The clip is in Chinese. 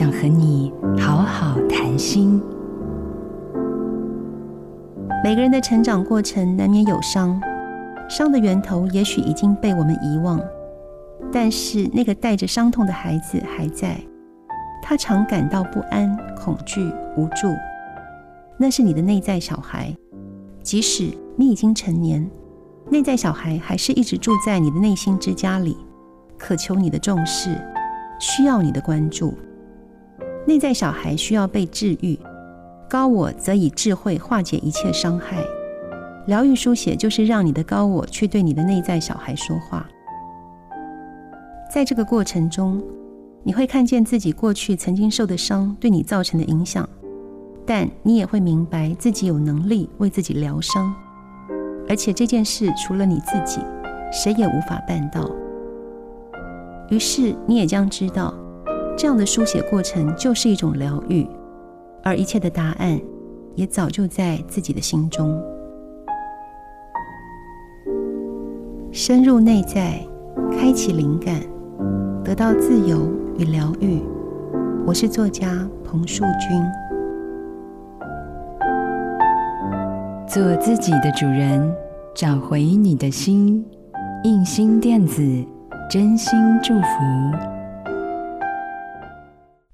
想和你好好谈心。每个人的成长过程难免有伤，伤的源头也许已经被我们遗忘，但是那个带着伤痛的孩子还在，他常感到不安、恐惧、无助。那是你的内在小孩，即使你已经成年，内在小孩还是一直住在你的内心之家里，渴求你的重视，需要你的关注。内在小孩需要被治愈。高我则以智慧化解一切伤害，疗愈书写就是让你的高我去对你的内在小孩说话。在这个过程中，你会看见自己过去曾经受的伤对你造成的影响，但你也会明白自己有能力为自己疗伤，而且这件事除了你自己，谁也无法办到。于是你也将知道，这样的书写过程就是一种疗愈。而一切的答案，也早就在自己的心中。深入内在，开启灵感，得到自由与疗愈。我是作家彭树君。做自己的主人，找回你的心。印心电子，真心祝福。